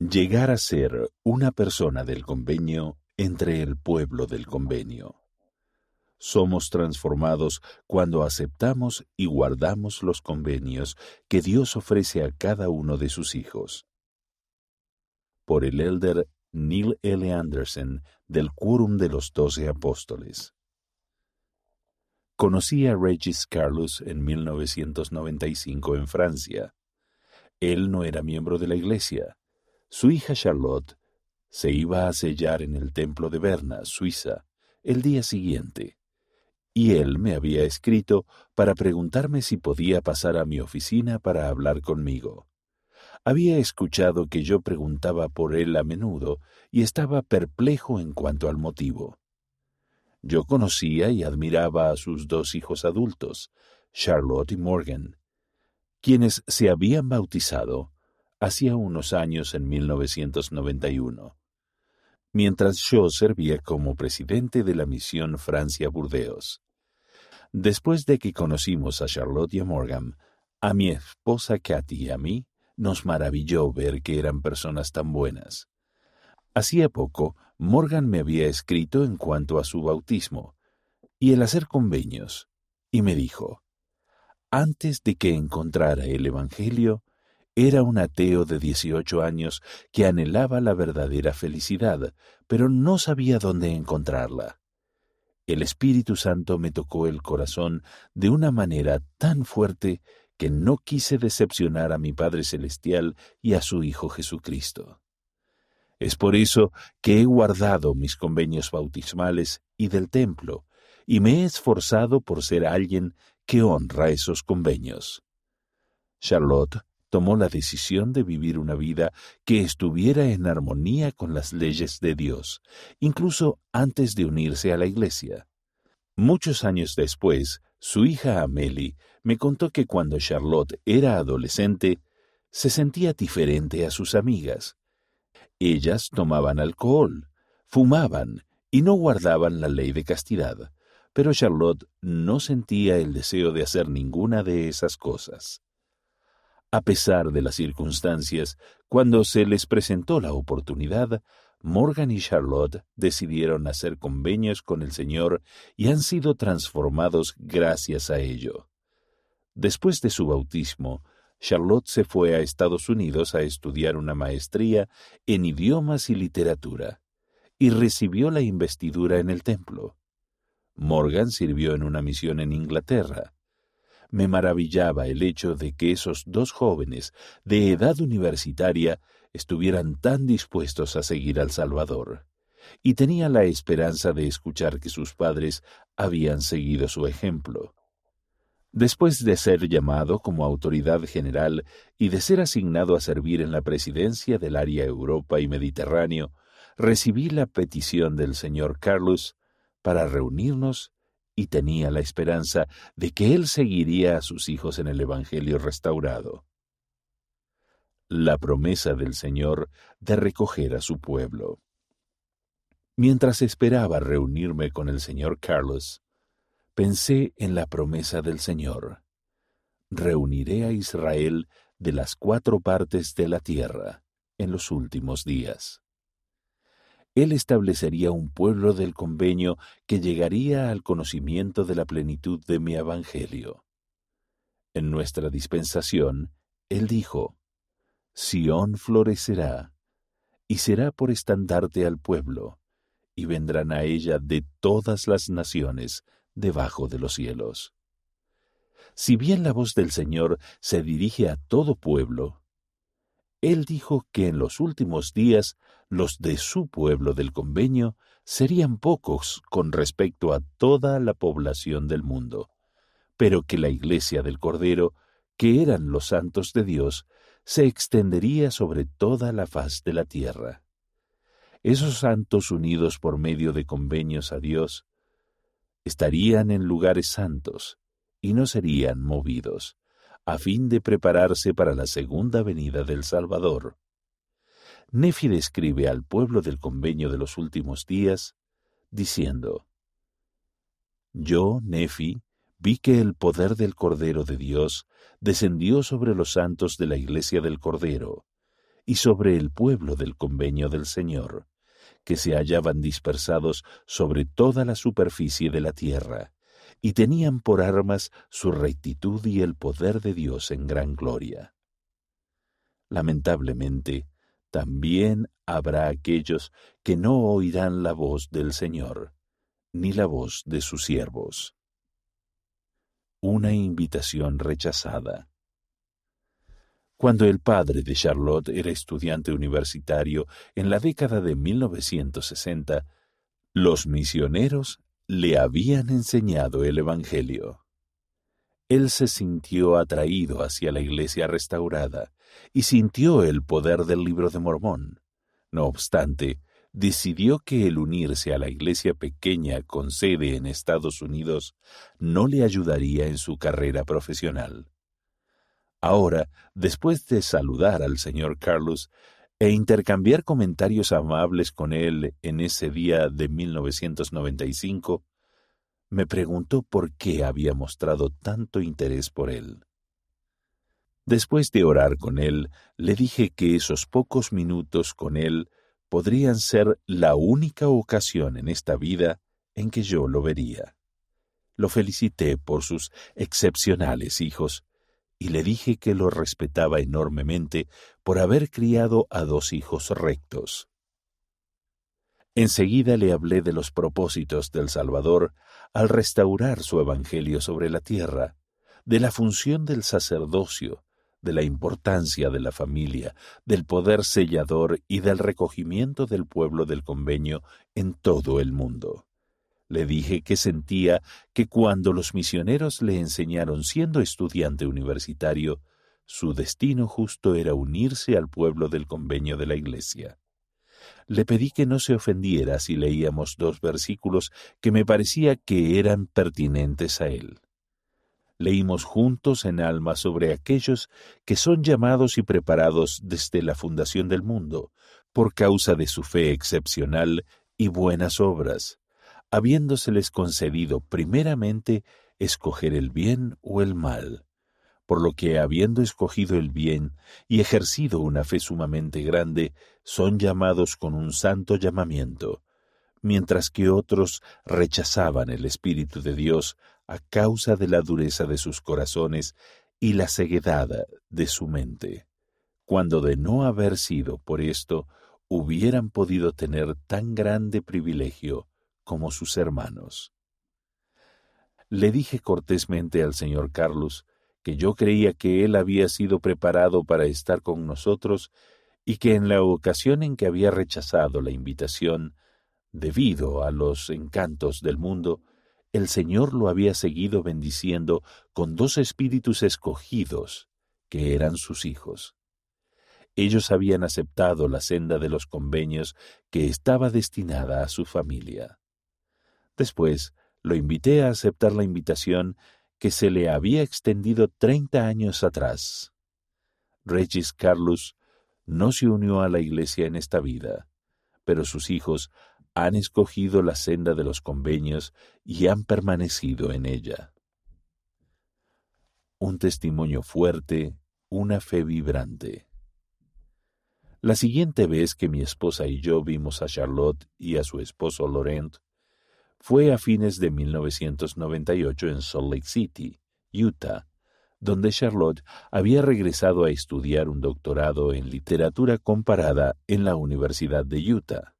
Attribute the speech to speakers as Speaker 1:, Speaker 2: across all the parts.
Speaker 1: Llegar a ser una persona del convenio entre el pueblo del convenio. Somos transformados cuando aceptamos y guardamos los convenios que Dios ofrece a cada uno de sus hijos. Por el elder Neil L. Anderson del Quórum de los Doce Apóstoles. Conocí a Regis Carlos en 1995 en Francia. Él no era miembro de la iglesia. Su hija Charlotte se iba a sellar en el templo de Berna, Suiza, el día siguiente. Y él me había escrito para preguntarme si podía pasar a mi oficina para hablar conmigo. Había escuchado que yo preguntaba por él a menudo y estaba perplejo en cuanto al motivo. Yo conocía y admiraba a sus dos hijos adultos, Charlotte y Morgan, quienes se habían bautizado hacía unos años en 1991, mientras yo servía como presidente de la misión Francia-Burdeos. Después de que conocimos a Charlotte y a Morgan, a mi esposa Kathy y a mí, nos maravilló ver que eran personas tan buenas. Hacía poco, Morgan me había escrito en cuanto a su bautismo y el hacer convenios, y me dijo, antes de que encontrara el Evangelio, era un ateo de dieciocho años que anhelaba la verdadera felicidad, pero no sabía dónde encontrarla. El Espíritu Santo me tocó el corazón de una manera tan fuerte que no quise decepcionar a mi Padre Celestial y a su Hijo Jesucristo. Es por eso que he guardado mis convenios bautismales y del templo, y me he esforzado por ser alguien que honra esos convenios. Charlotte tomó la decisión de vivir una vida que estuviera en armonía con las leyes de Dios, incluso antes de unirse a la Iglesia. Muchos años después, su hija Amelie me contó que cuando Charlotte era adolescente, se sentía diferente a sus amigas. Ellas tomaban alcohol, fumaban y no guardaban la ley de castidad, pero Charlotte no sentía el deseo de hacer ninguna de esas cosas. A pesar de las circunstancias, cuando se les presentó la oportunidad, Morgan y Charlotte decidieron hacer convenios con el Señor y han sido transformados gracias a ello. Después de su bautismo, Charlotte se fue a Estados Unidos a estudiar una maestría en idiomas y literatura, y recibió la investidura en el templo. Morgan sirvió en una misión en Inglaterra. Me maravillaba el hecho de que esos dos jóvenes de edad universitaria estuvieran tan dispuestos a seguir al Salvador, y tenía la esperanza de escuchar que sus padres habían seguido su ejemplo. Después de ser llamado como autoridad general y de ser asignado a servir en la presidencia del área Europa y Mediterráneo, recibí la petición del señor Carlos para reunirnos y tenía la esperanza de que él seguiría a sus hijos en el Evangelio restaurado. La promesa del Señor de recoger a su pueblo. Mientras esperaba reunirme con el señor Carlos, pensé en la promesa del Señor. Reuniré a Israel de las cuatro partes de la tierra en los últimos días. Él establecería un pueblo del convenio que llegaría al conocimiento de la plenitud de mi evangelio. En nuestra dispensación, Él dijo, Sión florecerá, y será por estandarte al pueblo, y vendrán a ella de todas las naciones, debajo de los cielos. Si bien la voz del Señor se dirige a todo pueblo, Él dijo que en los últimos días los de su pueblo del convenio serían pocos con respecto a toda la población del mundo, pero que la iglesia del Cordero, que eran los santos de Dios, se extendería sobre toda la faz de la tierra. Esos santos unidos por medio de convenios a Dios estarían en lugares santos y no serían movidos, a fin de prepararse para la segunda venida del Salvador. Nefi describe al pueblo del convenio de los últimos días, diciendo, Yo, Nefi, vi que el poder del Cordero de Dios descendió sobre los santos de la iglesia del Cordero, y sobre el pueblo del convenio del Señor, que se hallaban dispersados sobre toda la superficie de la tierra, y tenían por armas su rectitud y el poder de Dios en gran gloria. Lamentablemente, también habrá aquellos que no oirán la voz del Señor, ni la voz de sus siervos. Una invitación rechazada. Cuando el padre de Charlotte era estudiante universitario en la década de 1960, los misioneros le habían enseñado el Evangelio. Él se sintió atraído hacia la iglesia restaurada y sintió el poder del libro de Mormón. No obstante, decidió que el unirse a la iglesia pequeña con sede en Estados Unidos no le ayudaría en su carrera profesional. Ahora, después de saludar al señor Carlos e intercambiar comentarios amables con él en ese día de 1995, me preguntó por qué había mostrado tanto interés por él. Después de orar con él, le dije que esos pocos minutos con él podrían ser la única ocasión en esta vida en que yo lo vería. Lo felicité por sus excepcionales hijos y le dije que lo respetaba enormemente por haber criado a dos hijos rectos. Enseguida le hablé de los propósitos del Salvador al restaurar su Evangelio sobre la tierra, de la función del sacerdocio, de la importancia de la familia, del poder sellador y del recogimiento del pueblo del convenio en todo el mundo. Le dije que sentía que cuando los misioneros le enseñaron siendo estudiante universitario, su destino justo era unirse al pueblo del convenio de la Iglesia. Le pedí que no se ofendiera si leíamos dos versículos que me parecía que eran pertinentes a él. Leímos juntos en alma sobre aquellos que son llamados y preparados desde la fundación del mundo, por causa de su fe excepcional y buenas obras, habiéndoseles concedido primeramente escoger el bien o el mal, por lo que habiendo escogido el bien y ejercido una fe sumamente grande, son llamados con un santo llamamiento, mientras que otros rechazaban el Espíritu de Dios a causa de la dureza de sus corazones y la ceguedad de su mente, cuando de no haber sido por esto hubieran podido tener tan grande privilegio como sus hermanos. Le dije cortésmente al señor Carlos que yo creía que él había sido preparado para estar con nosotros y que en la ocasión en que había rechazado la invitación, debido a los encantos del mundo, el Señor lo había seguido bendiciendo con dos espíritus escogidos, que eran sus hijos. Ellos habían aceptado la senda de los convenios que estaba destinada a su familia. Después lo invité a aceptar la invitación que se le había extendido treinta años atrás. Regis Carlos no se unió a la iglesia en esta vida, pero sus hijos han escogido la senda de los convenios y han permanecido en ella. Un testimonio fuerte, una fe vibrante. La siguiente vez que mi esposa y yo vimos a Charlotte y a su esposo Laurent fue a fines de 1998 en Salt Lake City, Utah, donde Charlotte había regresado a estudiar un doctorado en literatura comparada en la Universidad de Utah.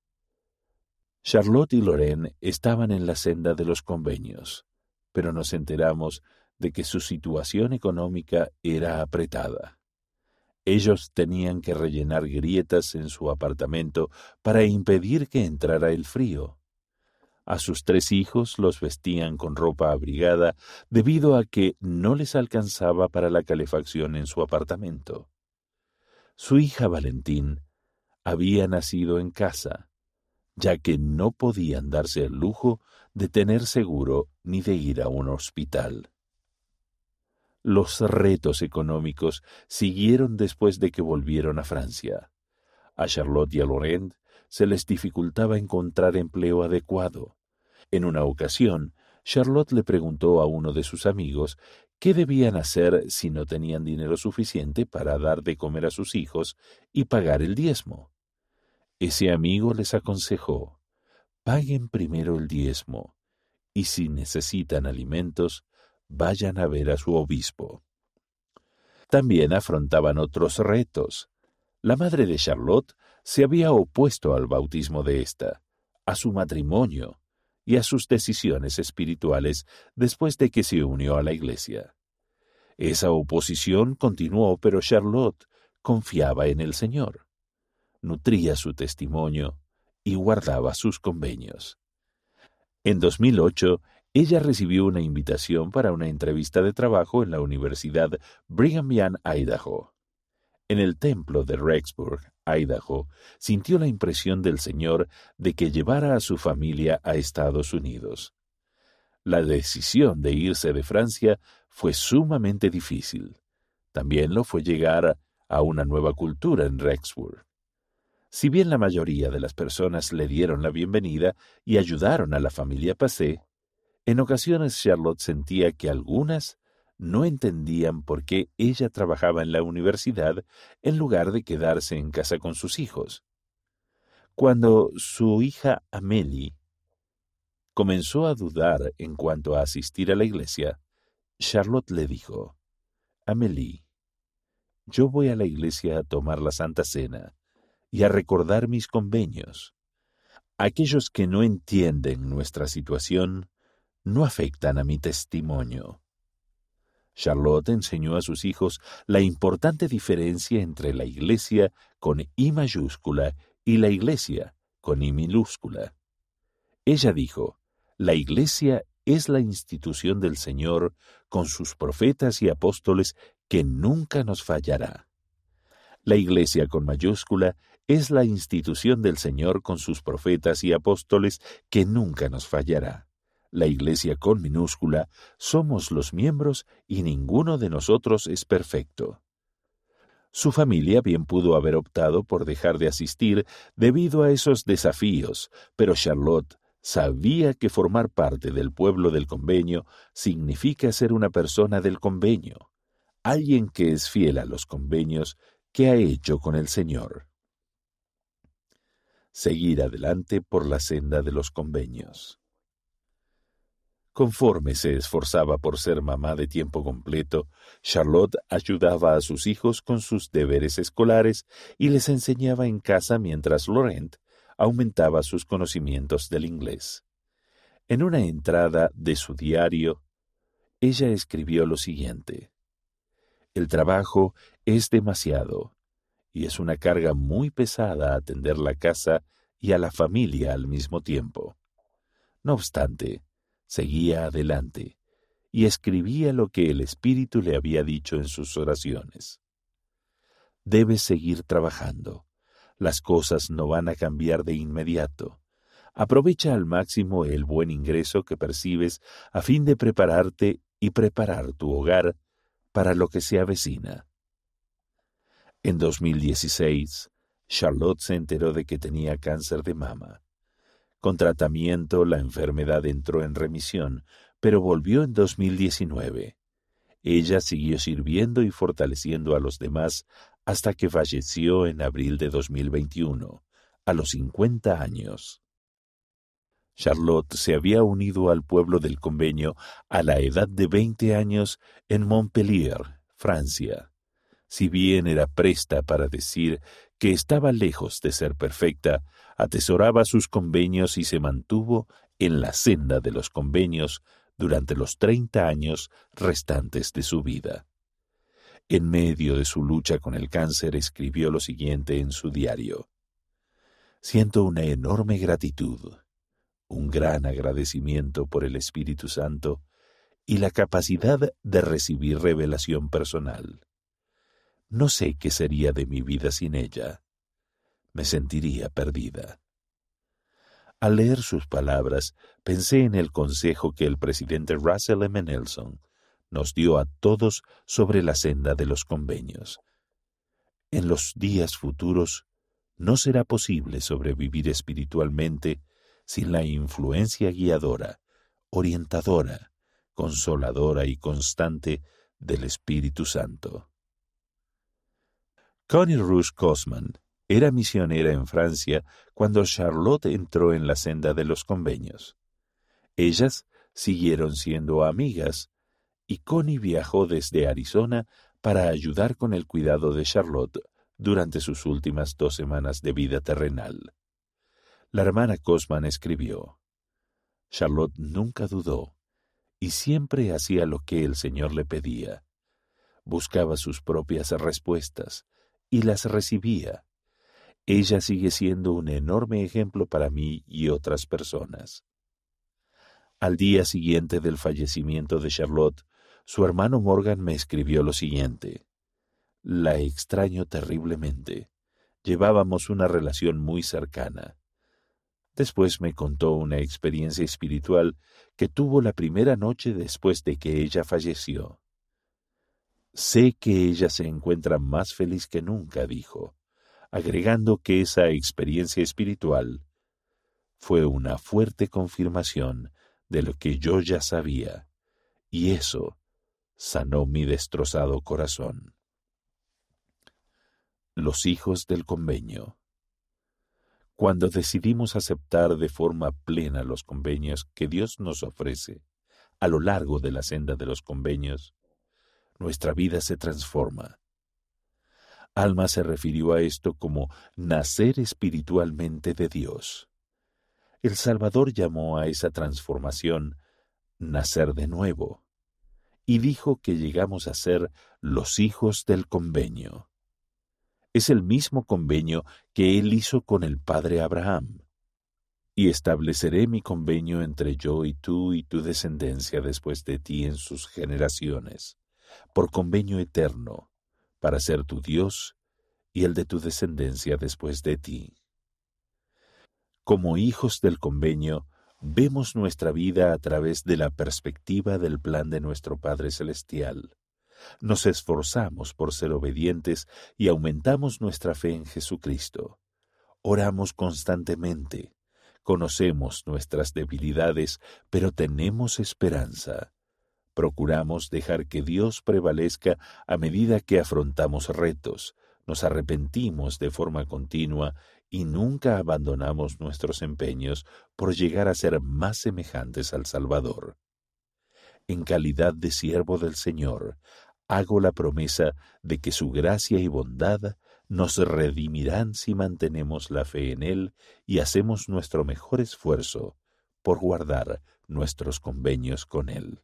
Speaker 1: Charlotte y Lorraine estaban en la senda de los convenios, pero nos enteramos de que su situación económica era apretada. Ellos tenían que rellenar grietas en su apartamento para impedir que entrara el frío. A sus tres hijos los vestían con ropa abrigada debido a que no les alcanzaba para la calefacción en su apartamento. Su hija Valentín había nacido en casa, ya que no podían darse el lujo de tener seguro ni de ir a un hospital. Los retos económicos siguieron después de que volvieron a Francia. A Charlotte y a Laurent se les dificultaba encontrar empleo adecuado. En una ocasión, Charlotte le preguntó a uno de sus amigos ¿Qué debían hacer si no tenían dinero suficiente para dar de comer a sus hijos y pagar el diezmo? Ese amigo les aconsejó, paguen primero el diezmo, y si necesitan alimentos, vayan a ver a su obispo. También afrontaban otros retos. La madre de Charlotte se había opuesto al bautismo de ésta, a su matrimonio, y a sus decisiones espirituales después de que se unió a la Iglesia. Esa oposición continuó, pero Charlotte confiaba en el Señor, nutría su testimonio y guardaba sus convenios. En 2008, ella recibió una invitación para una entrevista de trabajo en la Universidad Brigham Young, Idaho. En el templo de Rexburg, Idaho, sintió la impresión del Señor de que llevara a su familia a Estados Unidos. La decisión de irse de Francia fue sumamente difícil. También lo fue llegar a una nueva cultura en Rexburg. Si bien la mayoría de las personas le dieron la bienvenida y ayudaron a la familia Passé, en ocasiones Charlotte sentía que algunas no entendían por qué ella trabajaba en la universidad en lugar de quedarse en casa con sus hijos. Cuando su hija Amélie comenzó a dudar en cuanto a asistir a la iglesia, Charlotte le dijo, Amélie, yo voy a la iglesia a tomar la Santa Cena y a recordar mis convenios. Aquellos que no entienden nuestra situación no afectan a mi testimonio. Charlotte enseñó a sus hijos la importante diferencia entre la Iglesia con I mayúscula y la Iglesia con I minúscula. Ella dijo, la Iglesia es la institución del Señor con sus profetas y apóstoles que nunca nos fallará. La Iglesia con mayúscula es la institución del Señor con sus profetas y apóstoles que nunca nos fallará la Iglesia con minúscula, somos los miembros y ninguno de nosotros es perfecto. Su familia bien pudo haber optado por dejar de asistir debido a esos desafíos, pero Charlotte sabía que formar parte del pueblo del convenio significa ser una persona del convenio, alguien que es fiel a los convenios que ha hecho con el Señor. Seguir adelante por la senda de los convenios. Conforme se esforzaba por ser mamá de tiempo completo, Charlotte ayudaba a sus hijos con sus deberes escolares y les enseñaba en casa mientras Laurent aumentaba sus conocimientos del inglés. En una entrada de su diario, ella escribió lo siguiente. El trabajo es demasiado, y es una carga muy pesada atender la casa y a la familia al mismo tiempo. No obstante, seguía adelante y escribía lo que el Espíritu le había dicho en sus oraciones. Debes seguir trabajando. Las cosas no van a cambiar de inmediato. Aprovecha al máximo el buen ingreso que percibes a fin de prepararte y preparar tu hogar para lo que se avecina. En 2016, Charlotte se enteró de que tenía cáncer de mama. Con tratamiento la enfermedad entró en remisión, pero volvió en 2019. Ella siguió sirviendo y fortaleciendo a los demás hasta que falleció en abril de 2021, a los 50 años. Charlotte se había unido al pueblo del convenio a la edad de 20 años en Montpellier, Francia. Si bien era presta para decir que estaba lejos de ser perfecta, atesoraba sus convenios y se mantuvo en la senda de los convenios durante los treinta años restantes de su vida. En medio de su lucha con el cáncer escribió lo siguiente en su diario. Siento una enorme gratitud, un gran agradecimiento por el Espíritu Santo y la capacidad de recibir revelación personal. No sé qué sería de mi vida sin ella me sentiría perdida. Al leer sus palabras, pensé en el consejo que el presidente Russell M. Nelson nos dio a todos sobre la senda de los convenios. En los días futuros no será posible sobrevivir espiritualmente sin la influencia guiadora, orientadora, consoladora y constante del Espíritu Santo. Connie Rouge Cosman era misionera en Francia cuando Charlotte entró en la senda de los convenios. Ellas siguieron siendo amigas y Connie viajó desde Arizona para ayudar con el cuidado de Charlotte durante sus últimas dos semanas de vida terrenal. La hermana Cosman escribió, Charlotte nunca dudó y siempre hacía lo que el Señor le pedía. Buscaba sus propias respuestas y las recibía. Ella sigue siendo un enorme ejemplo para mí y otras personas. Al día siguiente del fallecimiento de Charlotte, su hermano Morgan me escribió lo siguiente. La extraño terriblemente. Llevábamos una relación muy cercana. Después me contó una experiencia espiritual que tuvo la primera noche después de que ella falleció. Sé que ella se encuentra más feliz que nunca, dijo, agregando que esa experiencia espiritual fue una fuerte confirmación de lo que yo ya sabía, y eso sanó mi destrozado corazón. Los hijos del convenio. Cuando decidimos aceptar de forma plena los convenios que Dios nos ofrece a lo largo de la senda de los convenios, nuestra vida se transforma. Alma se refirió a esto como nacer espiritualmente de Dios. El Salvador llamó a esa transformación nacer de nuevo, y dijo que llegamos a ser los hijos del convenio es el mismo convenio que él hizo con el padre Abraham. Y estableceré mi convenio entre yo y tú y tu descendencia después de ti en sus generaciones, por convenio eterno, para ser tu Dios y el de tu descendencia después de ti. Como hijos del convenio, vemos nuestra vida a través de la perspectiva del plan de nuestro Padre Celestial nos esforzamos por ser obedientes y aumentamos nuestra fe en Jesucristo. Oramos constantemente, conocemos nuestras debilidades, pero tenemos esperanza. Procuramos dejar que Dios prevalezca a medida que afrontamos retos, nos arrepentimos de forma continua y nunca abandonamos nuestros empeños por llegar a ser más semejantes al Salvador. En calidad de siervo del Señor, hago la promesa de que su gracia y bondad nos redimirán si mantenemos la fe en Él y hacemos nuestro mejor esfuerzo por guardar nuestros convenios con Él.